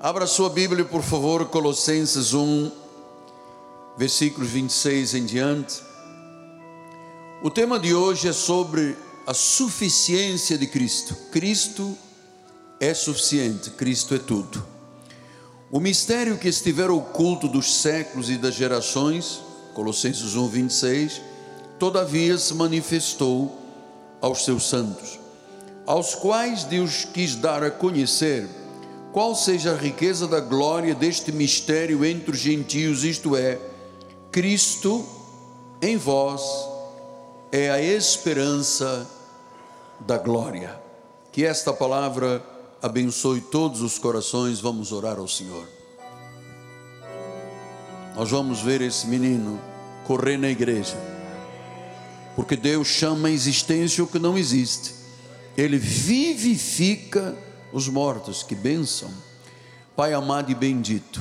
Abra sua Bíblia, por favor, Colossenses 1, versículos 26 em diante. O tema de hoje é sobre a suficiência de Cristo. Cristo é suficiente, Cristo é tudo. O mistério que estiver oculto dos séculos e das gerações, Colossenses 1, 26, todavia se manifestou aos seus santos, aos quais Deus quis dar a conhecer qual seja a riqueza da glória deste mistério entre os gentios, isto é, Cristo em vós é a esperança da glória. Que esta palavra abençoe todos os corações. Vamos orar ao Senhor. Nós vamos ver esse menino correr na igreja, porque Deus chama a existência o que não existe, Ele vivifica os mortos, que bênção. Pai amado e bendito,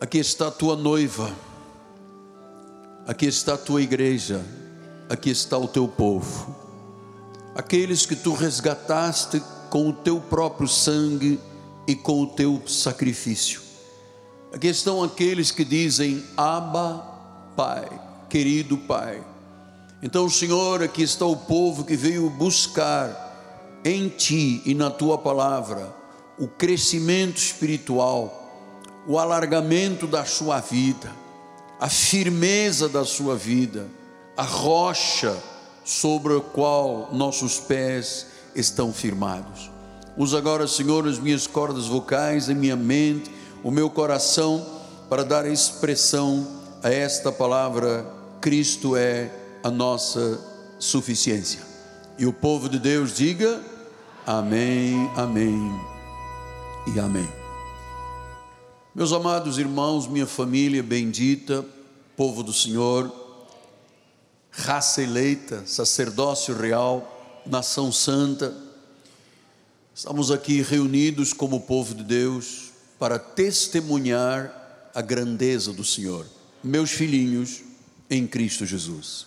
aqui está a tua noiva, aqui está a tua igreja, aqui está o teu povo, aqueles que tu resgataste com o teu próprio sangue e com o teu sacrifício. Aqui estão aqueles que dizem: Abba, Pai, querido Pai. Então, Senhor, aqui está o povo que veio buscar em ti e na tua palavra o crescimento espiritual, o alargamento da sua vida, a firmeza da sua vida, a rocha sobre a qual nossos pés estão firmados. Usa agora, Senhor, as minhas cordas vocais, a minha mente, o meu coração, para dar expressão a esta palavra: Cristo é a nossa suficiência. E o povo de Deus diga: Amém, amém e amém. Meus amados irmãos, minha família bendita, povo do Senhor, raça eleita, sacerdócio real, nação santa, estamos aqui reunidos como povo de Deus para testemunhar a grandeza do Senhor, meus filhinhos em Cristo Jesus.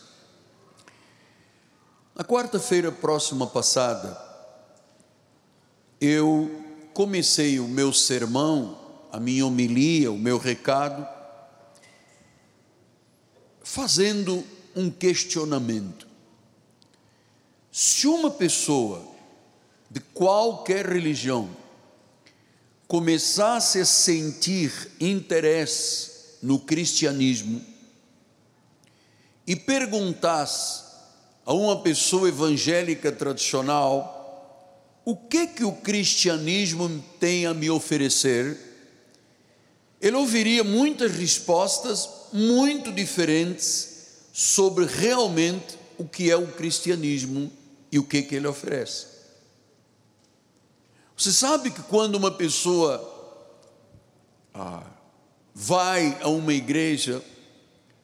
Na quarta-feira próxima passada, eu comecei o meu sermão, a minha homilia, o meu recado, fazendo um questionamento. Se uma pessoa de qualquer religião começasse a sentir interesse no cristianismo e perguntasse a uma pessoa evangélica tradicional o que que o cristianismo tem a me oferecer, ele ouviria muitas respostas muito diferentes sobre realmente o que é o cristianismo e o que que ele oferece. Você sabe que quando uma pessoa ah, vai a uma igreja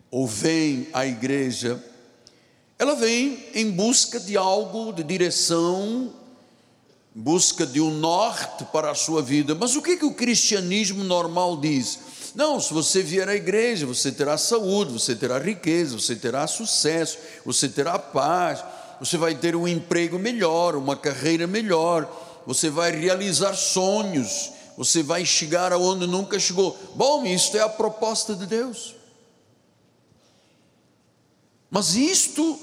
ou vem à igreja, ela vem em busca de algo, de direção, busca de um norte para a sua vida. Mas o que, que o cristianismo normal diz? Não, se você vier à igreja, você terá saúde, você terá riqueza, você terá sucesso, você terá paz, você vai ter um emprego melhor, uma carreira melhor, você vai realizar sonhos, você vai chegar aonde nunca chegou. Bom, isto é a proposta de Deus. Mas isto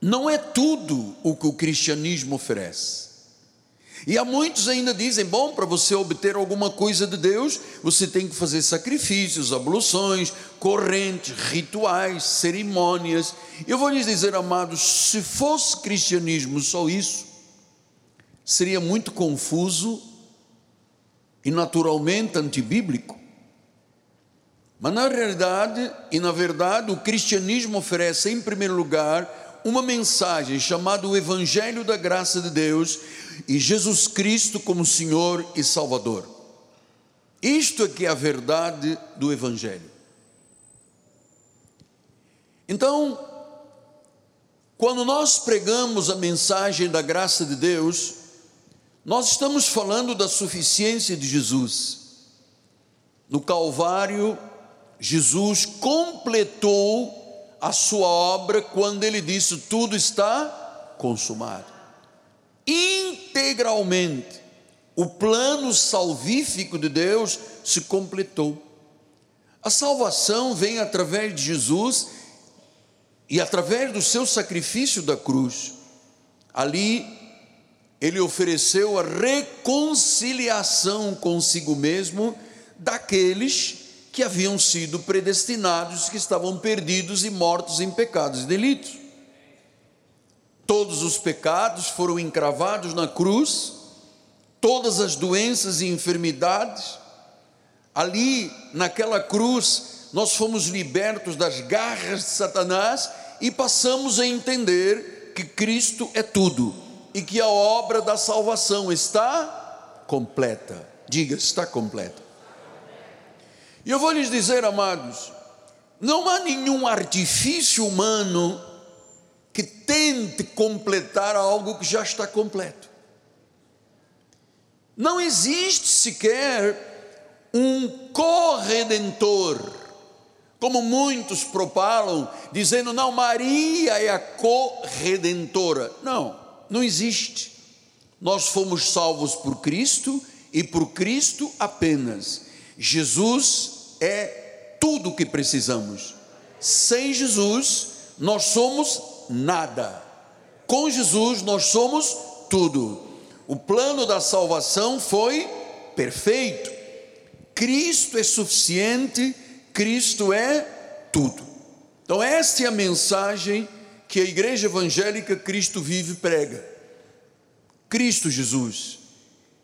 não é tudo o que o cristianismo oferece. E há muitos ainda dizem: bom, para você obter alguma coisa de Deus, você tem que fazer sacrifícios, abluções, correntes, rituais, cerimônias. Eu vou lhes dizer, amados, se fosse cristianismo só isso, seria muito confuso e naturalmente antibíblico. Mas na realidade e na verdade, o cristianismo oferece, em primeiro lugar, uma mensagem chamada o Evangelho da Graça de Deus e Jesus Cristo como Senhor e Salvador. Isto é que é a verdade do Evangelho. Então, quando nós pregamos a mensagem da graça de Deus, nós estamos falando da suficiência de Jesus. No Calvário, Jesus completou a sua obra quando ele disse: tudo está consumado. Integralmente, o plano salvífico de Deus se completou. A salvação vem através de Jesus e através do seu sacrifício da cruz. Ali, ele ofereceu a reconciliação consigo mesmo daqueles que haviam sido predestinados, que estavam perdidos e mortos em pecados e delitos. Todos os pecados foram encravados na cruz, todas as doenças e enfermidades, ali naquela cruz, nós fomos libertos das garras de Satanás e passamos a entender que Cristo é tudo e que a obra da salvação está completa. Diga, está completa. E eu vou lhes dizer, amados, não há nenhum artifício humano que tente completar algo que já está completo. Não existe sequer um corredentor, como muitos propalam, dizendo, não, Maria é a corredentora. Não, não existe. Nós fomos salvos por Cristo e por Cristo apenas. Jesus é tudo o que precisamos. Sem Jesus, nós somos nada. Com Jesus, nós somos tudo. O plano da salvação foi perfeito. Cristo é suficiente, Cristo é tudo. Então, esta é a mensagem que a igreja evangélica Cristo Vive prega. Cristo Jesus.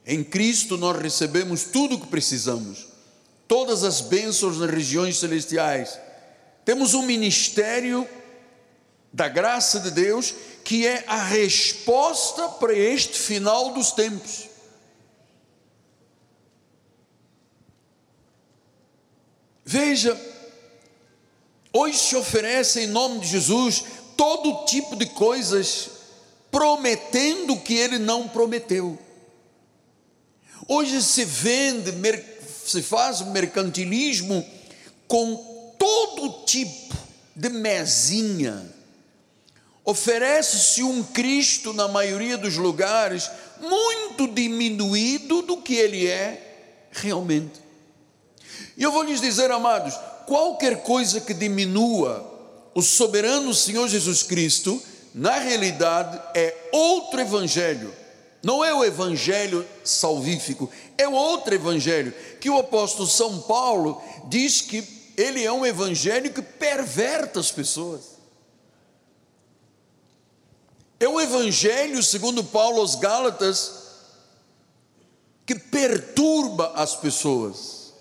Em Cristo nós recebemos tudo o que precisamos todas as bênçãos nas regiões celestiais. Temos um ministério da graça de Deus que é a resposta para este final dos tempos. Veja, hoje se oferece em nome de Jesus todo tipo de coisas prometendo que ele não prometeu. Hoje se vende se faz mercantilismo com todo tipo de mesinha. Oferece-se um Cristo, na maioria dos lugares, muito diminuído do que ele é realmente. E eu vou lhes dizer, amados, qualquer coisa que diminua o soberano Senhor Jesus Cristo, na realidade é outro evangelho não é o evangelho salvífico, é outro evangelho, que o apóstolo São Paulo diz que ele é um evangelho que perverta as pessoas. É o evangelho, segundo Paulo aos Gálatas, que perturba as pessoas.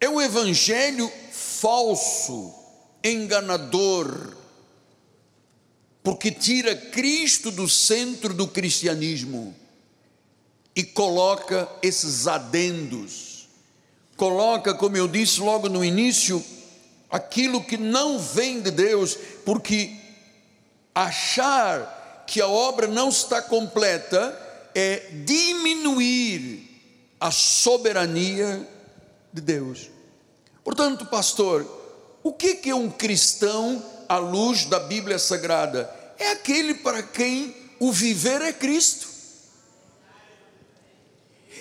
É um evangelho falso, enganador, porque tira Cristo do centro do cristianismo e coloca esses adendos, coloca, como eu disse logo no início, aquilo que não vem de Deus, porque achar que a obra não está completa é diminuir a soberania de Deus. Portanto, pastor, o que é um cristão à luz da Bíblia Sagrada? É aquele para quem o viver é Cristo.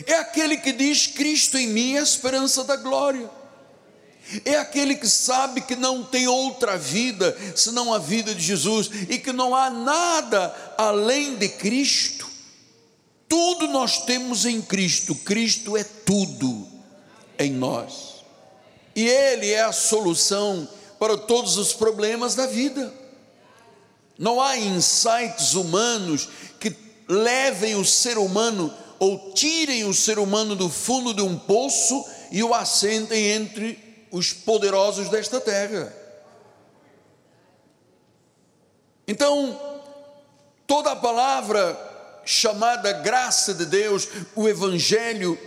É aquele que diz: Cristo em mim é a esperança da glória. É aquele que sabe que não tem outra vida senão a vida de Jesus e que não há nada além de Cristo. Tudo nós temos em Cristo, Cristo é tudo em nós. E Ele é a solução para todos os problemas da vida. Não há insights humanos que levem o ser humano ou tirem o ser humano do fundo de um poço e o assentem entre os poderosos desta terra. Então, toda a palavra chamada graça de Deus, o Evangelho,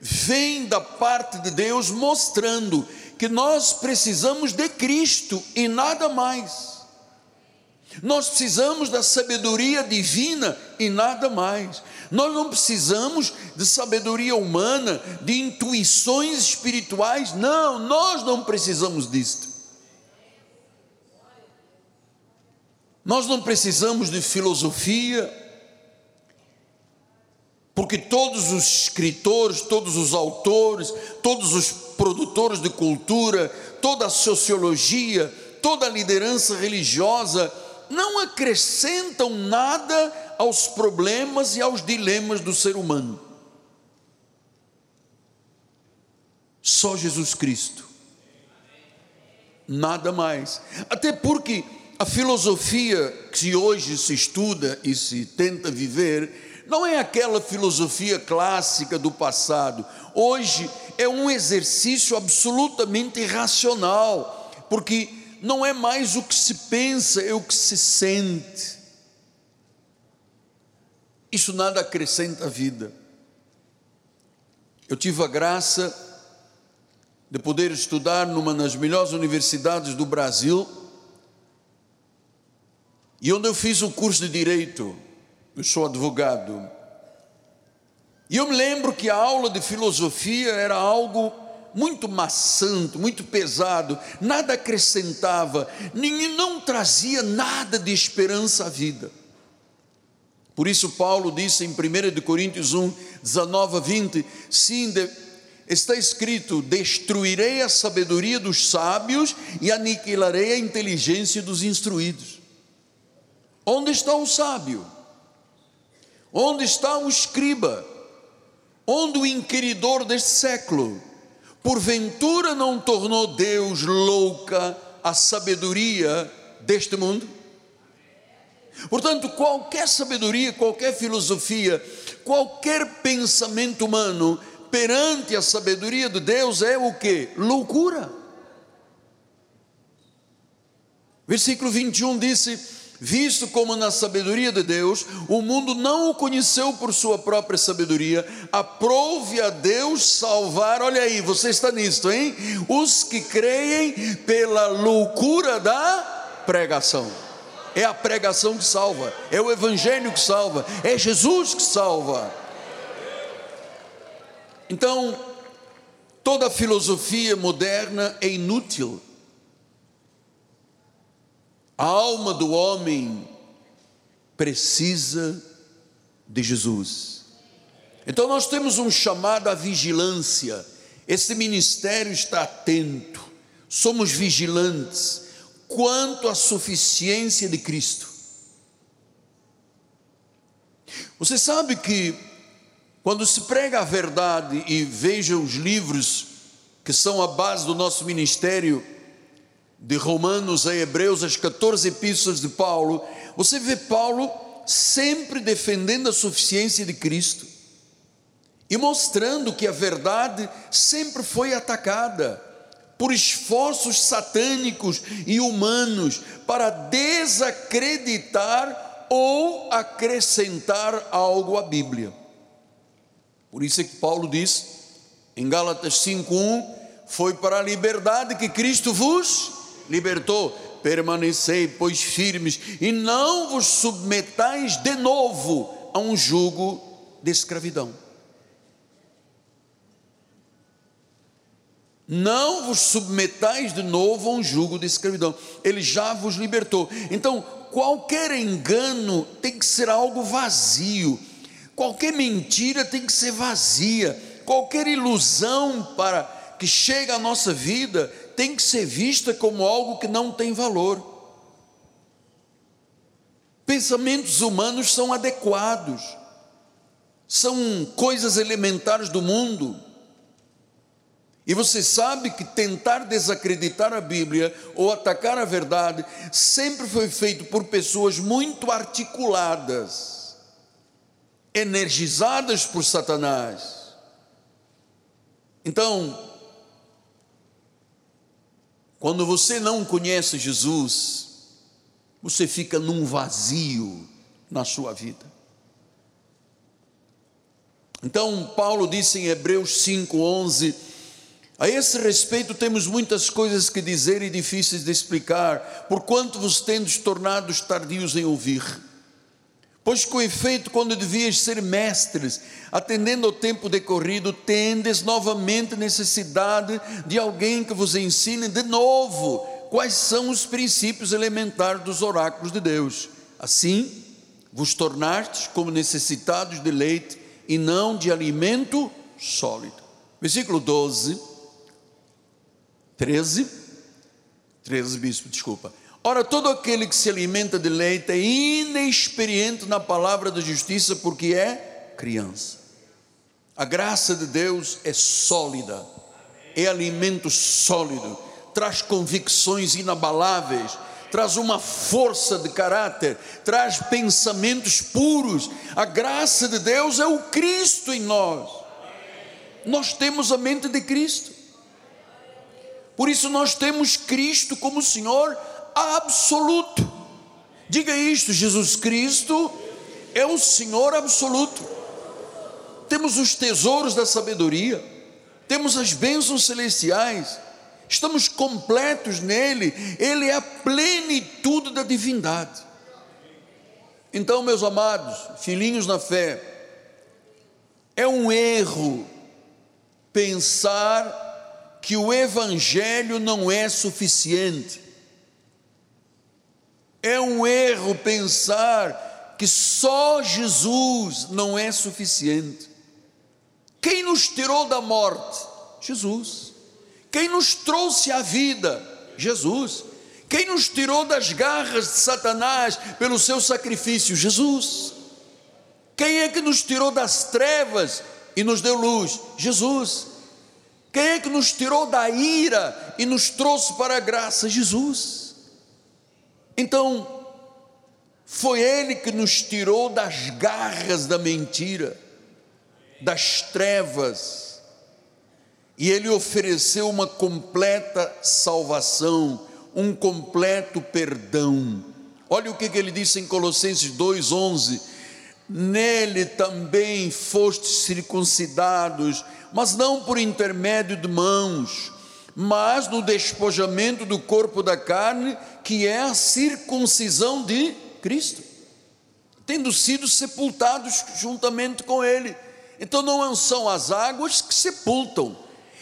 vem da parte de Deus mostrando que nós precisamos de Cristo e nada mais. Nós precisamos da sabedoria divina e nada mais. Nós não precisamos de sabedoria humana, de intuições espirituais. Não, nós não precisamos disto. Nós não precisamos de filosofia, porque todos os escritores, todos os autores, todos os produtores de cultura, toda a sociologia, toda a liderança religiosa não acrescentam nada aos problemas e aos dilemas do ser humano. Só Jesus Cristo. Nada mais. Até porque a filosofia que hoje se estuda e se tenta viver não é aquela filosofia clássica do passado. Hoje é um exercício absolutamente irracional, porque não é mais o que se pensa, é o que se sente. Isso nada acrescenta à vida. Eu tive a graça de poder estudar numa das melhores universidades do Brasil, e onde eu fiz o curso de direito, eu sou advogado. E eu me lembro que a aula de filosofia era algo muito maçante, muito pesado, nada acrescentava, ninguém não trazia nada de esperança à vida. Por isso Paulo disse em 1 Coríntios 1, 19 a 20, sim, está escrito: Destruirei a sabedoria dos sábios e aniquilarei a inteligência dos instruídos. Onde está o sábio? Onde está o escriba? Onde o inquiridor deste século? Porventura não tornou Deus louca a sabedoria deste mundo? Portanto, qualquer sabedoria, qualquer filosofia, qualquer pensamento humano perante a sabedoria de Deus é o que? Loucura. Versículo 21 disse: Visto como na sabedoria de Deus, o mundo não o conheceu por sua própria sabedoria, aprove a Deus salvar, olha aí, você está nisto, hein? Os que creem pela loucura da pregação. É a pregação que salva, é o Evangelho que salva, é Jesus que salva. Então, toda filosofia moderna é inútil. A alma do homem precisa de Jesus. Então, nós temos um chamado à vigilância. Esse ministério está atento, somos vigilantes quanto à suficiência de Cristo. Você sabe que quando se prega a verdade e veja os livros que são a base do nosso ministério, de Romanos a Hebreus, as 14 epístolas de Paulo, você vê Paulo sempre defendendo a suficiência de Cristo e mostrando que a verdade sempre foi atacada por esforços satânicos e humanos para desacreditar ou acrescentar algo à Bíblia. Por isso é que Paulo diz em Gálatas 5:1, foi para a liberdade que Cristo vos libertou. Permanecei, pois, firmes e não vos submetais de novo a um jugo de escravidão. Não vos submetais de novo a um jugo de escravidão. Ele já vos libertou. Então, qualquer engano tem que ser algo vazio Qualquer mentira tem que ser vazia, qualquer ilusão para que chega à nossa vida tem que ser vista como algo que não tem valor. Pensamentos humanos são adequados, são coisas elementares do mundo. E você sabe que tentar desacreditar a Bíblia ou atacar a verdade sempre foi feito por pessoas muito articuladas energizadas por Satanás. Então, quando você não conhece Jesus, você fica num vazio na sua vida. Então, Paulo disse em Hebreus 5:11, a esse respeito temos muitas coisas que dizer e difíceis de explicar, porquanto vos tendes tornados tardios em ouvir. Pois com efeito, quando devias ser mestres, atendendo ao tempo decorrido, tendes novamente necessidade de alguém que vos ensine de novo quais são os princípios elementares dos oráculos de Deus. Assim, vos tornastes como necessitados de leite e não de alimento sólido. Versículo 12, 13, 13, bispo, desculpa. Ora, todo aquele que se alimenta de leite é inexperiente na palavra da justiça, porque é criança. A graça de Deus é sólida, é alimento sólido, traz convicções inabaláveis, traz uma força de caráter, traz pensamentos puros. A graça de Deus é o Cristo em nós. Nós temos a mente de Cristo. Por isso nós temos Cristo como Senhor absoluto. Diga isto: Jesus Cristo é o Senhor absoluto. Temos os tesouros da sabedoria, temos as bênçãos celestiais, estamos completos nele, ele é a plenitude da divindade. Então, meus amados, filhinhos na fé, é um erro pensar que o Evangelho não é suficiente. É um erro pensar que só Jesus não é suficiente. Quem nos tirou da morte? Jesus. Quem nos trouxe à vida? Jesus. Quem nos tirou das garras de Satanás pelo seu sacrifício? Jesus. Quem é que nos tirou das trevas e nos deu luz? Jesus. Quem é que nos tirou da ira e nos trouxe para a graça? Jesus. Então, foi Ele que nos tirou das garras da mentira, das trevas, e Ele ofereceu uma completa salvação, um completo perdão. Olha o que, ele disse em Colossenses 2,11: Nele também fostes circuncidados, mas não por intermédio de mãos, mas no despojamento do corpo da carne, que é a circuncisão de Cristo, tendo sido sepultados juntamente com Ele. Então não são as águas que sepultam,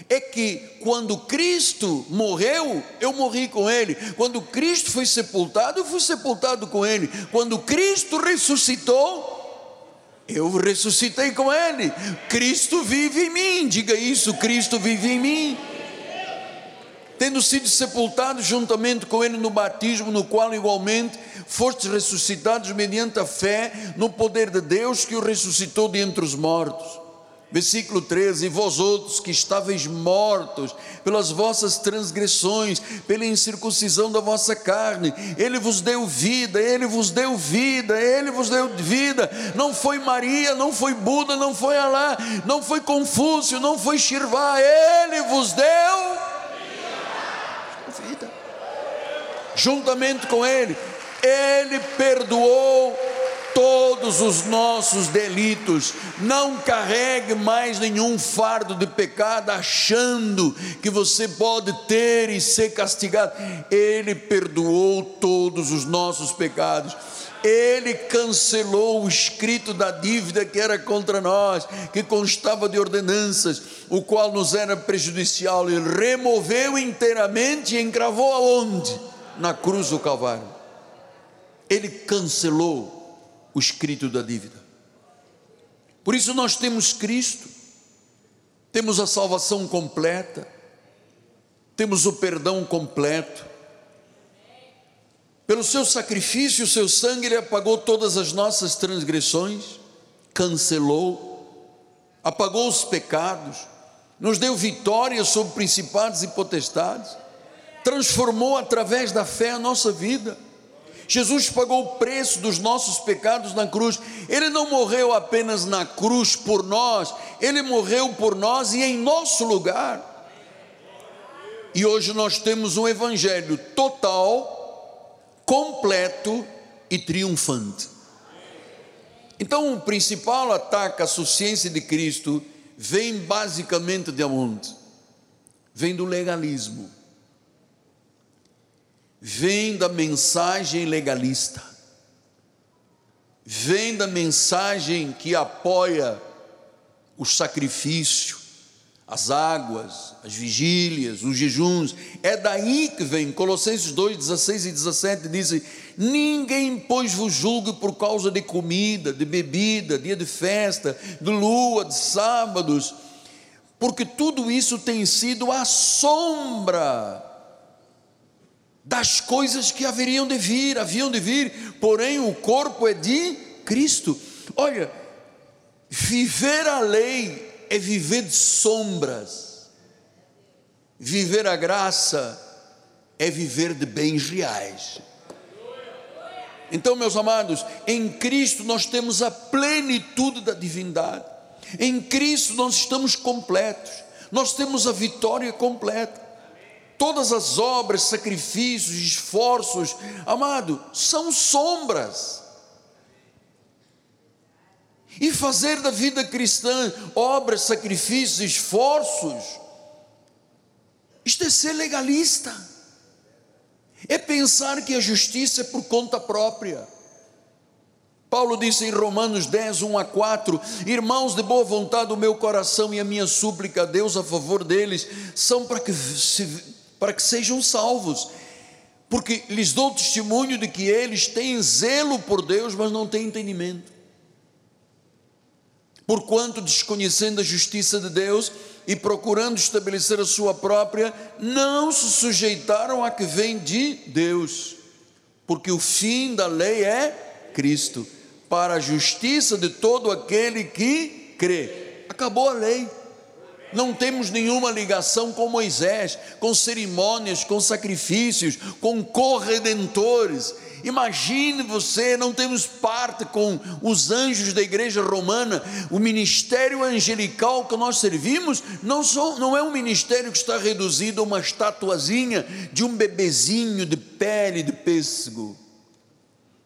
é que quando Cristo morreu, eu morri com Ele, quando Cristo foi sepultado, eu fui sepultado com Ele, quando Cristo ressuscitou, eu ressuscitei com Ele, Cristo vive em mim, diga isso: Cristo vive em mim tendo sido sepultados juntamente com ele no batismo, no qual igualmente fostes ressuscitados mediante a fé no poder de Deus que o ressuscitou de entre os mortos. Versículo 13: E vós outros que estáveis mortos pelas vossas transgressões, pela incircuncisão da vossa carne, Ele vos deu vida, Ele vos deu vida, Ele vos deu vida. Não foi Maria, não foi Buda, não foi Alá, não foi Confúcio, não foi Shirvá, Ele vos deu vida. Juntamente com Ele, Ele perdoou todos os nossos delitos. Não carregue mais nenhum fardo de pecado, achando que você pode ter e ser castigado. Ele perdoou todos os nossos pecados ele cancelou o escrito da dívida que era contra nós, que constava de ordenanças, o qual nos era prejudicial, ele removeu inteiramente e encravou aonde? Na cruz do Calvário. Ele cancelou o escrito da dívida. Por isso nós temos Cristo, temos a salvação completa, temos o perdão completo, pelo seu sacrifício, o seu sangue, ele apagou todas as nossas transgressões, cancelou, apagou os pecados, nos deu vitória sobre principados e potestades, transformou através da fé a nossa vida. Jesus pagou o preço dos nossos pecados na cruz. Ele não morreu apenas na cruz por nós, ele morreu por nós e em nosso lugar. E hoje nós temos um evangelho total completo e triunfante. Então, o principal ataque à suficiência de Cristo vem basicamente de onde? Vem do legalismo. Vem da mensagem legalista. Vem da mensagem que apoia o sacrifício, as águas, as vigílias, os jejuns. É daí que vem, Colossenses 2, 16 e 17 dizem: Ninguém, pois, vos julgue por causa de comida, de bebida, dia de festa, de lua, de sábados, porque tudo isso tem sido a sombra das coisas que haveriam de vir, haviam de vir, porém o corpo é de Cristo. Olha, viver a lei é viver de sombras. Viver a graça é viver de bens reais. Então, meus amados, em Cristo nós temos a plenitude da divindade. Em Cristo nós estamos completos. Nós temos a vitória completa. Todas as obras, sacrifícios, esforços, amado, são sombras e fazer da vida cristã obras, sacrifícios, esforços. Isto é ser legalista, é pensar que a justiça é por conta própria. Paulo disse em Romanos 10, 1 a 4: Irmãos de boa vontade, o meu coração e a minha súplica a Deus a favor deles são para que, se, para que sejam salvos, porque lhes dou testemunho de que eles têm zelo por Deus, mas não têm entendimento porquanto desconhecendo a justiça de Deus e procurando estabelecer a sua própria, não se sujeitaram a que vem de Deus, porque o fim da lei é Cristo, para a justiça de todo aquele que crê. Acabou a lei. Não temos nenhuma ligação com Moisés, com cerimônias, com sacrifícios, com corredentores Imagine você, não temos parte com os anjos da igreja romana, o ministério angelical que nós servimos não, não é um ministério que está reduzido a uma estatuazinha de um bebezinho de pele de pêssego.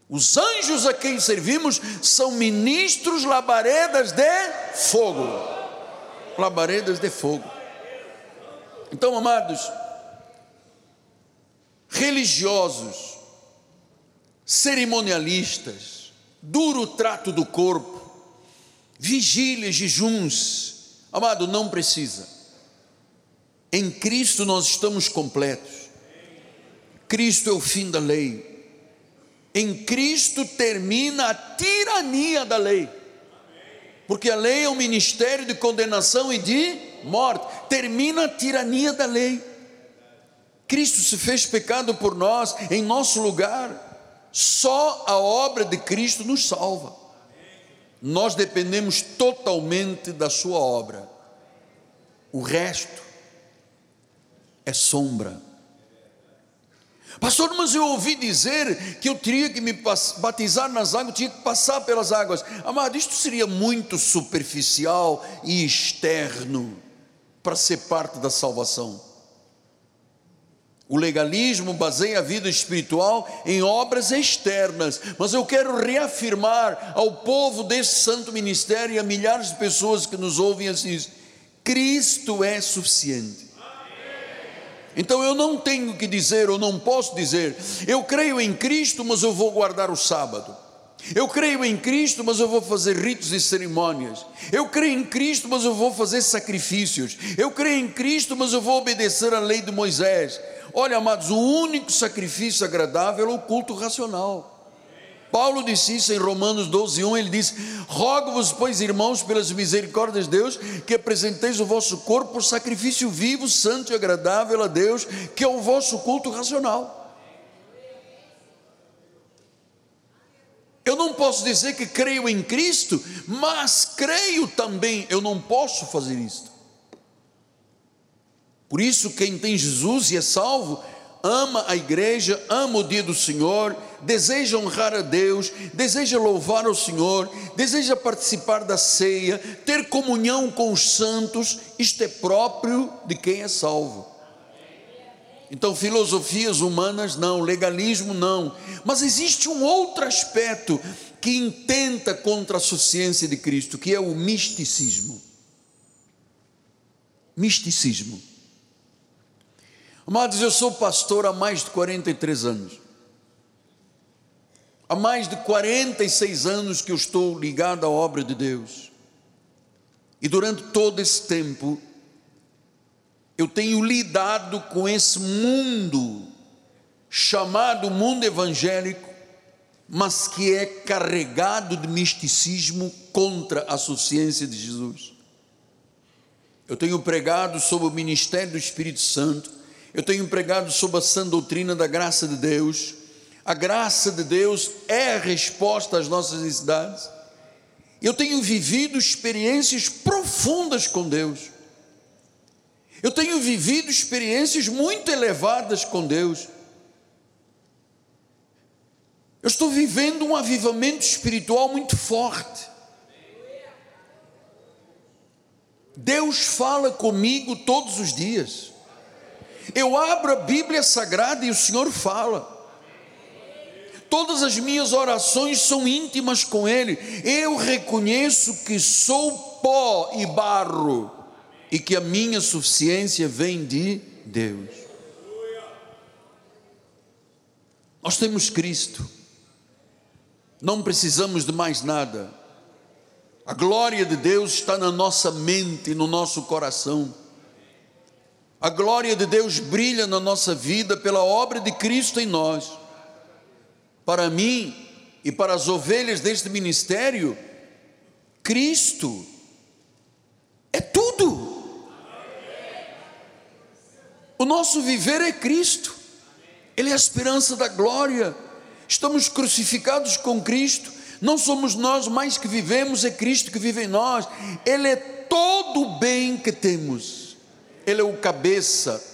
Os anjos a quem servimos são ministros labaredas de fogo. Labaredas de fogo. Então, amados, religiosos, cerimonialistas, duro trato do corpo, vigílias, jejuns. Amado, não precisa. Em Cristo nós estamos completos. Cristo é o fim da lei. Em Cristo termina a tirania da lei. Porque a lei é um ministério de condenação e de morte. Termina a tirania da lei. Cristo se fez pecado por nós, em nosso lugar. Só a obra de Cristo nos salva. Nós dependemos totalmente da Sua obra. O resto é sombra. Pastor, mas eu ouvi dizer que eu teria que me batizar nas águas, tinha que passar pelas águas. Amado, isto seria muito superficial e externo para ser parte da salvação. O legalismo baseia a vida espiritual em obras externas, mas eu quero reafirmar ao povo desse santo ministério e a milhares de pessoas que nos ouvem assim: Cristo é suficiente. Então eu não tenho que dizer, ou não posso dizer, eu creio em Cristo, mas eu vou guardar o sábado. Eu creio em Cristo, mas eu vou fazer ritos e cerimônias. Eu creio em Cristo, mas eu vou fazer sacrifícios. Eu creio em Cristo, mas eu vou obedecer à lei de Moisés. Olha, amados, o único sacrifício agradável é o culto racional. Paulo disse isso em Romanos 12, 1, ele diz: Rogo-vos, pois, irmãos, pelas misericórdias de Deus, que apresenteis o vosso corpo sacrifício vivo, santo e agradável a Deus, que é o vosso culto racional. Eu não posso dizer que creio em Cristo, mas creio também, eu não posso fazer isto. Por isso, quem tem Jesus e é salvo, ama a igreja, ama o dia do Senhor, deseja honrar a Deus, deseja louvar o Senhor, deseja participar da ceia, ter comunhão com os santos, isto é próprio de quem é salvo. Então, filosofias humanas não, legalismo não, mas existe um outro aspecto que intenta contra a suficiência de Cristo, que é o misticismo. Misticismo. Amados, eu sou pastor há mais de 43 anos. Há mais de 46 anos que eu estou ligado à obra de Deus. E durante todo esse tempo, eu tenho lidado com esse mundo chamado mundo evangélico, mas que é carregado de misticismo contra a suficiência de Jesus. Eu tenho pregado sobre o ministério do Espírito Santo, eu tenho pregado sobre a sã doutrina da graça de Deus. A graça de Deus é a resposta às nossas necessidades. Eu tenho vivido experiências profundas com Deus. Eu tenho vivido experiências muito elevadas com Deus. Eu estou vivendo um avivamento espiritual muito forte. Deus fala comigo todos os dias. Eu abro a Bíblia Sagrada e o Senhor fala. Todas as minhas orações são íntimas com Ele. Eu reconheço que sou pó e barro e que a minha suficiência vem de Deus. Nós temos Cristo, não precisamos de mais nada. A glória de Deus está na nossa mente, no nosso coração. A glória de Deus brilha na nossa vida pela obra de Cristo em nós. Para mim e para as ovelhas deste ministério, Cristo é tudo. O nosso viver é Cristo, Ele é a esperança da glória. Estamos crucificados com Cristo, não somos nós mais que vivemos, é Cristo que vive em nós. Ele é todo o bem que temos, Ele é o cabeça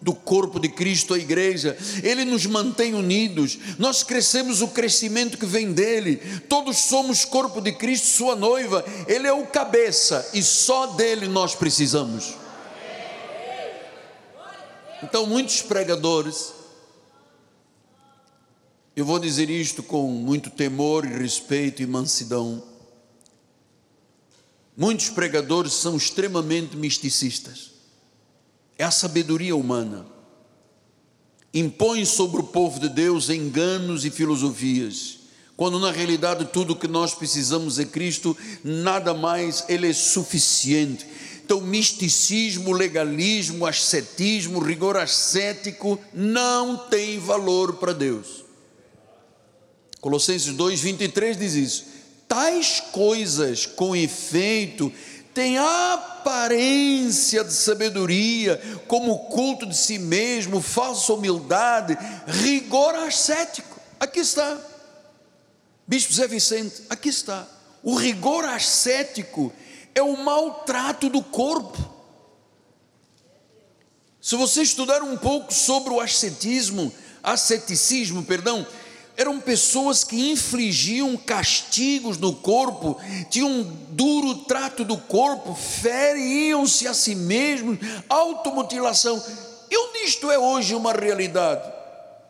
do corpo de Cristo, a igreja, Ele nos mantém unidos, nós crescemos o crescimento que vem dEle, todos somos corpo de Cristo, Sua noiva, Ele é o cabeça e só dEle nós precisamos. Então, muitos pregadores, eu vou dizer isto com muito temor e respeito e mansidão. Muitos pregadores são extremamente misticistas. É a sabedoria humana. Impõe sobre o povo de Deus enganos e filosofias, quando na realidade tudo o que nós precisamos é Cristo, nada mais, Ele é suficiente então, misticismo, legalismo, ascetismo, rigor ascético não tem valor para Deus. Colossenses 2:23 diz isso. Tais coisas, com efeito, têm aparência de sabedoria, como culto de si mesmo, falsa humildade, rigor ascético. Aqui está. Bispo Zé Vicente, aqui está. O rigor ascético é o maltrato do corpo. Se você estudar um pouco sobre o ascetismo, asceticismo, perdão, eram pessoas que infligiam castigos no corpo, tinham um duro trato do corpo, feriam-se a si mesmos, automutilação. E onde isto é hoje uma realidade?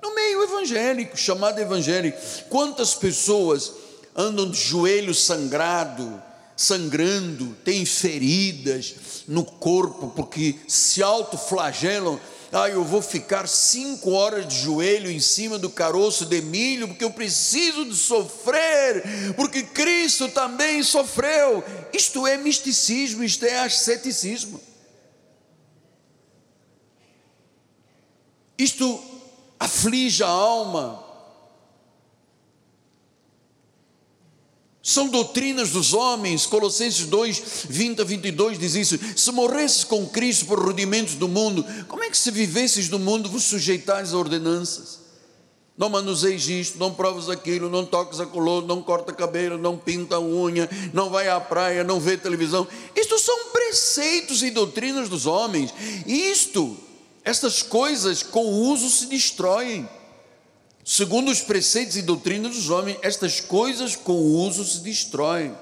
No meio evangélico, chamado evangélico. Quantas pessoas andam de joelho sangrado, sangrando, têm feridas no corpo, porque se autoflagelam. Ah, eu vou ficar cinco horas de joelho em cima do caroço de milho, porque eu preciso de sofrer, porque Cristo também sofreu. Isto é misticismo, isto é asceticismo. Isto aflige a alma, São doutrinas dos homens, Colossenses 2, 20 a 22 diz isso. Se morresses com Cristo por rudimentos do mundo, como é que se vivesses do mundo vos sujeitares a ordenanças? Não manuseis isto, não provas aquilo, não toques a color, não corta cabelo, não pinta a unha, não vai à praia, não vê televisão. Isto são preceitos e doutrinas dos homens. Isto, estas coisas com o uso se destroem. Segundo os preceitos e doutrinas dos homens, estas coisas com o uso se destroem.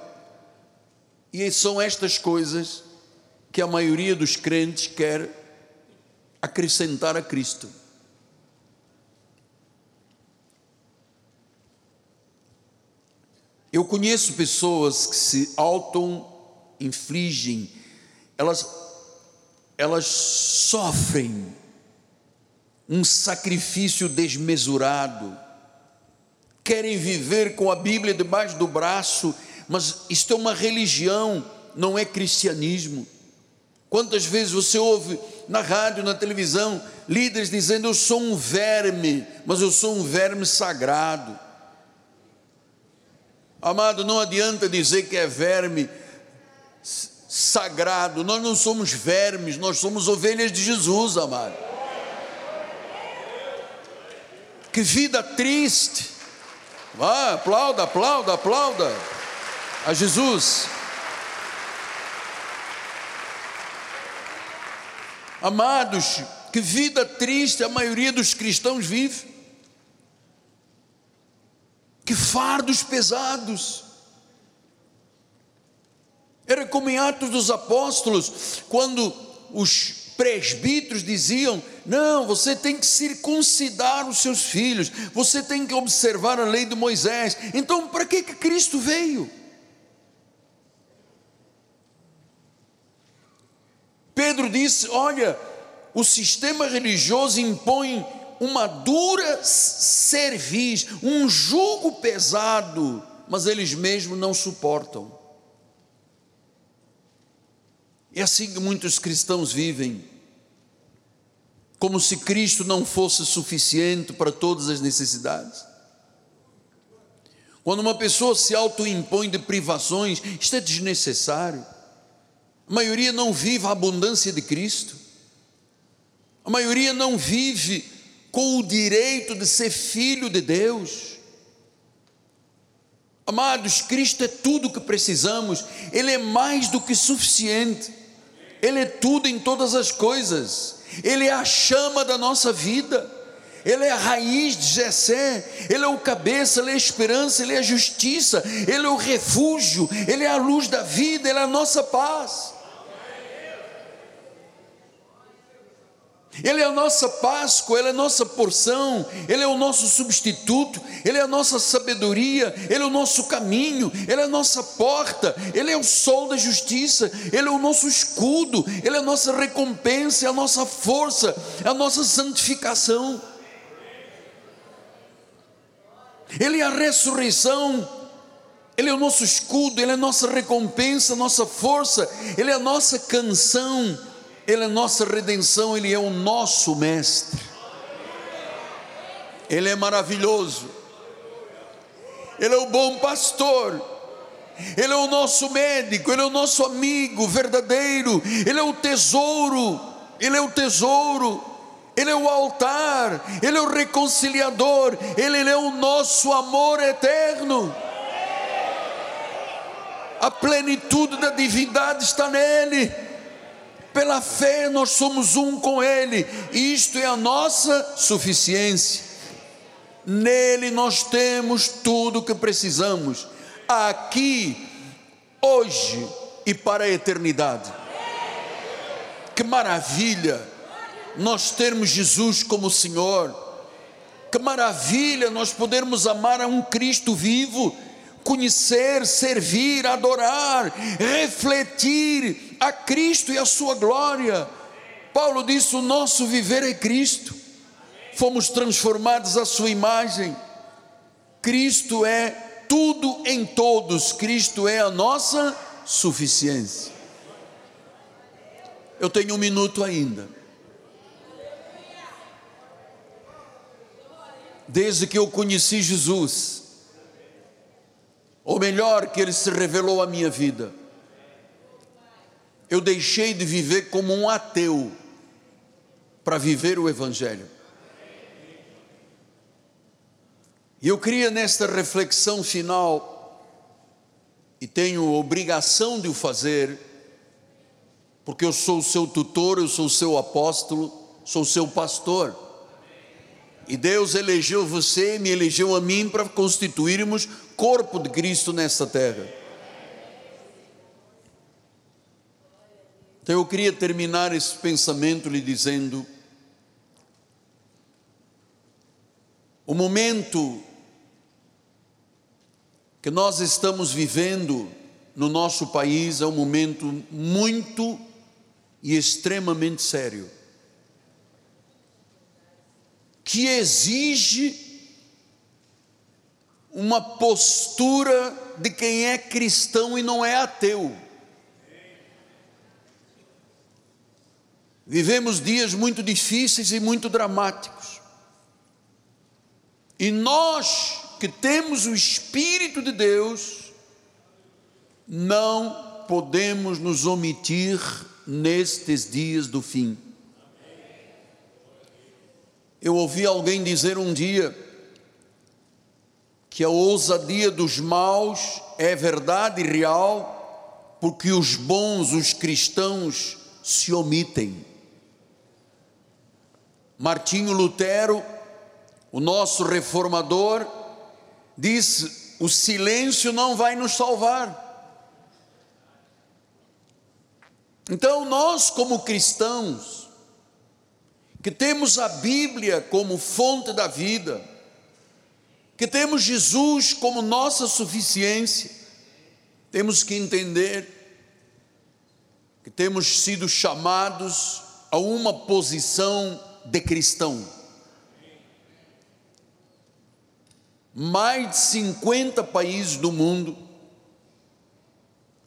E são estas coisas que a maioria dos crentes quer acrescentar a Cristo. Eu conheço pessoas que se auto-infligem, elas, elas sofrem um sacrifício desmesurado, querem viver com a Bíblia debaixo do braço, mas isto é uma religião, não é cristianismo. Quantas vezes você ouve na rádio, na televisão, líderes dizendo: Eu sou um verme, mas eu sou um verme sagrado. Amado, não adianta dizer que é verme sagrado, nós não somos vermes, nós somos ovelhas de Jesus, amado. Que vida triste. Vá, aplauda, aplauda, aplauda a Jesus. Amados, que vida triste a maioria dos cristãos vive. Que fardos pesados. Era como em Atos dos Apóstolos, quando os presbíteros diziam: Não, você tem que circuncidar os seus filhos, você tem que observar a lei de Moisés. Então, para que, que Cristo veio? Pedro disse: Olha, o sistema religioso impõe uma dura cerviz, um jugo pesado, mas eles mesmos não suportam. É assim que muitos cristãos vivem, como se Cristo não fosse suficiente para todas as necessidades. Quando uma pessoa se autoimpõe de privações, isto é desnecessário. A maioria não vive a abundância de Cristo. A maioria não vive com o direito de ser filho de Deus. Amados, Cristo é tudo o que precisamos, Ele é mais do que suficiente, Ele é tudo em todas as coisas, Ele é a chama da nossa vida, Ele é a raiz de Jessé, Ele é o cabeça, Ele é a esperança, Ele é a justiça, Ele é o refúgio, Ele é a luz da vida, Ele é a nossa paz. Ele é a nossa Páscoa, Ele é a nossa porção, Ele é o nosso substituto, Ele é a nossa sabedoria, Ele é o nosso caminho, Ele é a nossa porta, Ele é o sol da justiça, Ele é o nosso escudo, Ele é a nossa recompensa, é a nossa força, é a nossa santificação. Ele é a ressurreição, Ele é o nosso escudo, Ele é a nossa recompensa, a nossa força, Ele é a nossa canção. Ele é nossa redenção, Ele é o nosso mestre. Ele é maravilhoso. Ele é o bom pastor. Ele é o nosso médico, Ele é o nosso amigo verdadeiro, Ele é o tesouro, Ele é o tesouro, Ele é o altar, Ele é o reconciliador, Ele, Ele é o nosso amor eterno. A plenitude da divindade está nele. Pela fé nós somos um com Ele, isto é a nossa suficiência. Nele nós temos tudo o que precisamos, aqui, hoje e para a eternidade. Que maravilha nós termos Jesus como Senhor, que maravilha nós podermos amar a um Cristo vivo conhecer, servir, adorar, refletir a Cristo e a sua glória. Paulo disse: o nosso viver é Cristo, fomos transformados à sua imagem. Cristo é tudo em todos, Cristo é a nossa suficiência. Eu tenho um minuto ainda. Desde que eu conheci Jesus, ou melhor, que ele se revelou à minha vida. Eu deixei de viver como um ateu para viver o Evangelho. E eu queria nesta reflexão final, e tenho obrigação de o fazer, porque eu sou o seu tutor, eu sou o seu apóstolo, sou o seu pastor. E Deus elegeu você, me elegeu a mim para constituirmos corpo de Cristo nesta terra. Então eu queria terminar esse pensamento lhe dizendo: o momento que nós estamos vivendo no nosso país é um momento muito e extremamente sério, que exige uma postura de quem é cristão e não é ateu. Vivemos dias muito difíceis e muito dramáticos. E nós que temos o Espírito de Deus, não podemos nos omitir nestes dias do fim. Eu ouvi alguém dizer um dia que a ousadia dos maus é verdade e real, porque os bons, os cristãos, se omitem. Martinho Lutero, o nosso reformador, disse: o silêncio não vai nos salvar. Então, nós, como cristãos, que temos a Bíblia como fonte da vida, que temos Jesus como nossa suficiência, temos que entender que temos sido chamados a uma posição de cristão. Mais de 50 países do mundo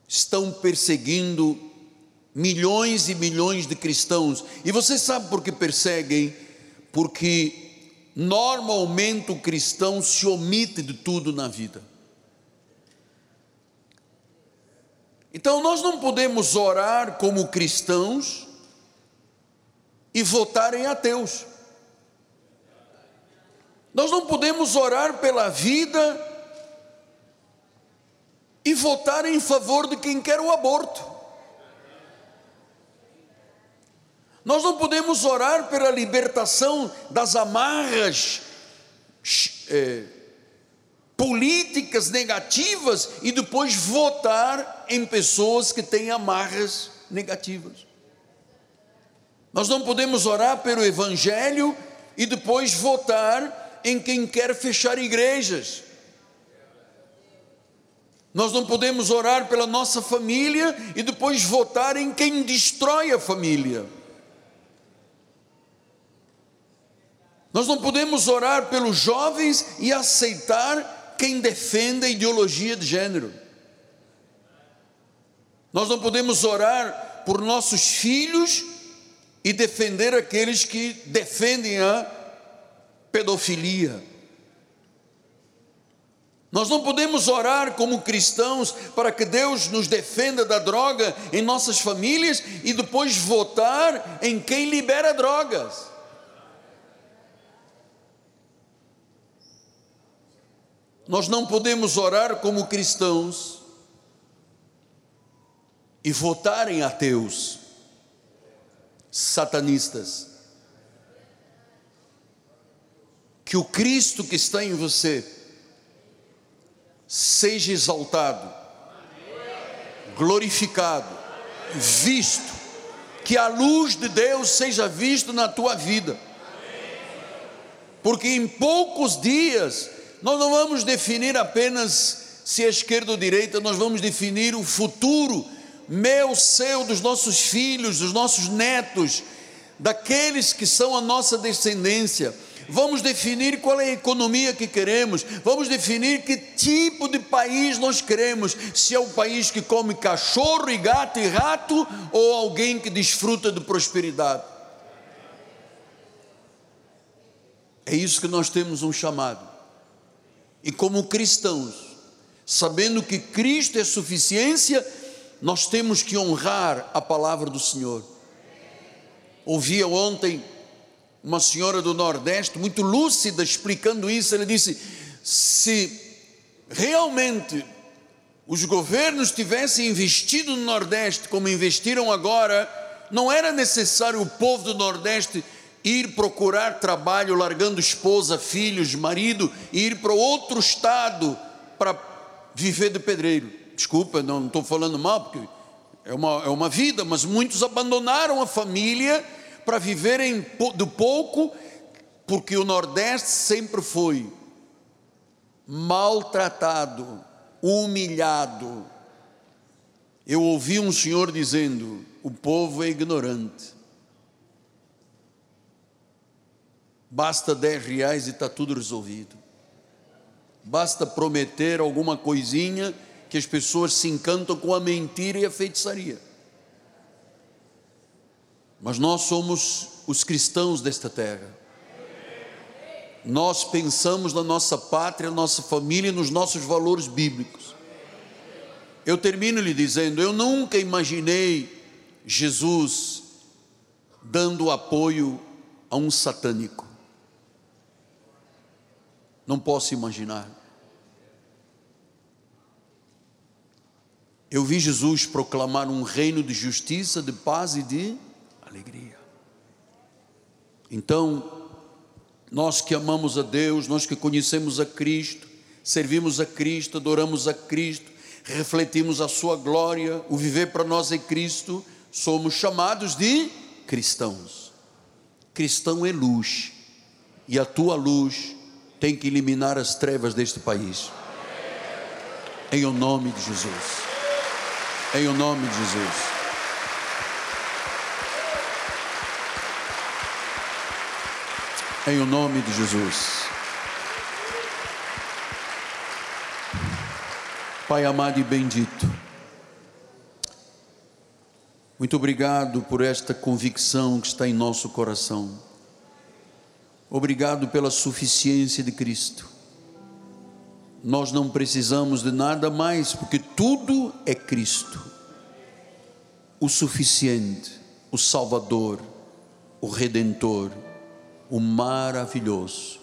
estão perseguindo milhões e milhões de cristãos. E você sabe por que perseguem? Porque normalmente o cristão se omite de tudo na vida. Então nós não podemos orar como cristãos e votar em ateus. Nós não podemos orar pela vida e votar em favor de quem quer o aborto. Nós não podemos orar pela libertação das amarras é, políticas negativas e depois votar em pessoas que têm amarras negativas. Nós não podemos orar pelo Evangelho e depois votar em quem quer fechar igrejas. Nós não podemos orar pela nossa família e depois votar em quem destrói a família. Nós não podemos orar pelos jovens e aceitar quem defende a ideologia de gênero. Nós não podemos orar por nossos filhos e defender aqueles que defendem a pedofilia. Nós não podemos orar como cristãos para que Deus nos defenda da droga em nossas famílias e depois votar em quem libera drogas. Nós não podemos orar como cristãos e votar em ateus satanistas. Que o Cristo que está em você seja exaltado, glorificado, visto, que a luz de Deus seja vista na tua vida. Porque em poucos dias nós não vamos definir apenas se é esquerda ou direita, nós vamos definir o futuro meu, seu, dos nossos filhos, dos nossos netos, daqueles que são a nossa descendência. Vamos definir qual é a economia que queremos, vamos definir que tipo de país nós queremos, se é um país que come cachorro e gato e rato, ou alguém que desfruta de prosperidade. É isso que nós temos um chamado. E como cristãos, sabendo que Cristo é suficiência, nós temos que honrar a palavra do Senhor. Ouvia ontem uma senhora do Nordeste, muito lúcida, explicando isso. Ela disse: se realmente os governos tivessem investido no Nordeste como investiram agora, não era necessário o povo do Nordeste ir procurar trabalho, largando esposa, filhos, marido, e ir para outro estado para viver de pedreiro. Desculpa, não estou falando mal, porque é uma, é uma vida, mas muitos abandonaram a família para viverem do pouco, porque o Nordeste sempre foi maltratado, humilhado. Eu ouvi um senhor dizendo: o povo é ignorante. Basta 10 reais e está tudo resolvido. Basta prometer alguma coisinha que as pessoas se encantam com a mentira e a feitiçaria. mas nós somos os cristãos desta terra. Nós pensamos na nossa pátria, nossa família, nos nossos valores bíblicos. Eu termino lhe dizendo: eu nunca imaginei Jesus dando apoio a um satânico. Não posso imaginar. Eu vi Jesus proclamar um reino de justiça, de paz e de alegria. Então, nós que amamos a Deus, nós que conhecemos a Cristo, servimos a Cristo, adoramos a Cristo, refletimos a Sua glória, o viver para nós é Cristo, somos chamados de cristãos. Cristão é luz, e a tua luz tem que eliminar as trevas deste país. Em o nome de Jesus. Em o nome de Jesus. Em o nome de Jesus. Pai amado e bendito, muito obrigado por esta convicção que está em nosso coração. Obrigado pela suficiência de Cristo nós não precisamos de nada mais, porque tudo é Cristo, o suficiente, o Salvador, o Redentor, o maravilhoso,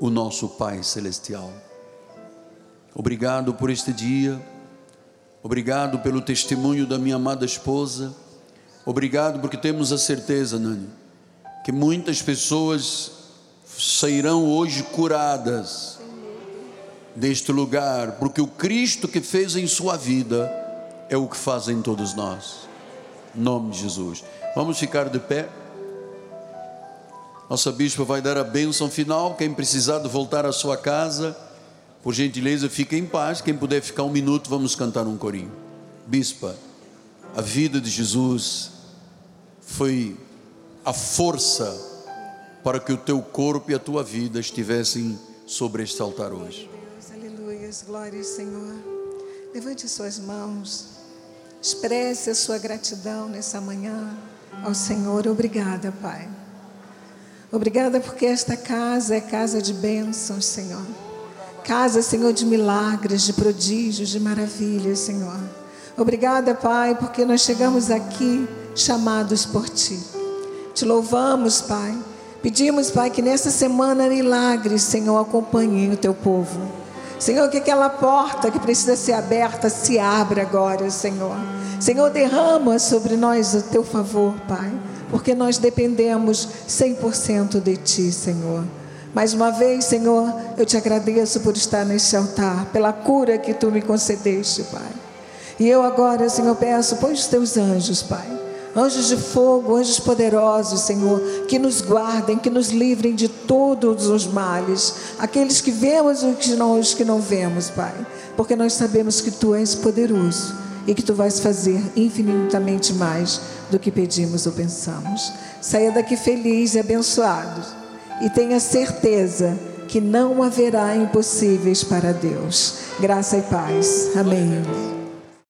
o nosso Pai Celestial. Obrigado por este dia, obrigado pelo testemunho da minha amada esposa, obrigado porque temos a certeza, Nani, que muitas pessoas sairão hoje curadas deste lugar, porque o Cristo que fez em sua vida é o que faz em todos nós. Em nome de Jesus. Vamos ficar de pé. Nossa bispa vai dar a bênção final. Quem precisar de voltar à sua casa, por gentileza, fique em paz. Quem puder ficar um minuto, vamos cantar um corinho. Bispa, a vida de Jesus foi a força para que o teu corpo e a tua vida estivessem sobre este altar hoje glórias, glórias, Senhor. Levante suas mãos, expresse a sua gratidão nessa manhã ao Senhor. Obrigada, Pai. Obrigada porque esta casa é casa de bênçãos, Senhor. Casa, Senhor, de milagres, de prodígios, de maravilhas, Senhor. Obrigada, Pai, porque nós chegamos aqui chamados por Ti. Te louvamos, Pai. Pedimos, Pai, que nessa semana milagres, Senhor, acompanhem o Teu povo. Senhor, que aquela porta que precisa ser aberta se abra agora, Senhor. Senhor, derrama sobre nós o teu favor, Pai, porque nós dependemos 100% de ti, Senhor. Mais uma vez, Senhor, eu te agradeço por estar neste altar, pela cura que tu me concedeste, Pai. E eu agora, Senhor, peço, põe os teus anjos, Pai anjos de fogo, anjos poderosos, Senhor, que nos guardem, que nos livrem de todos os males, aqueles que vemos e os que não, vemos, Pai, porque nós sabemos que Tu és poderoso e que Tu vais fazer infinitamente mais do que pedimos ou pensamos. Saia daqui feliz e abençoado e tenha certeza que não haverá impossíveis para Deus. Graça e paz. Amém.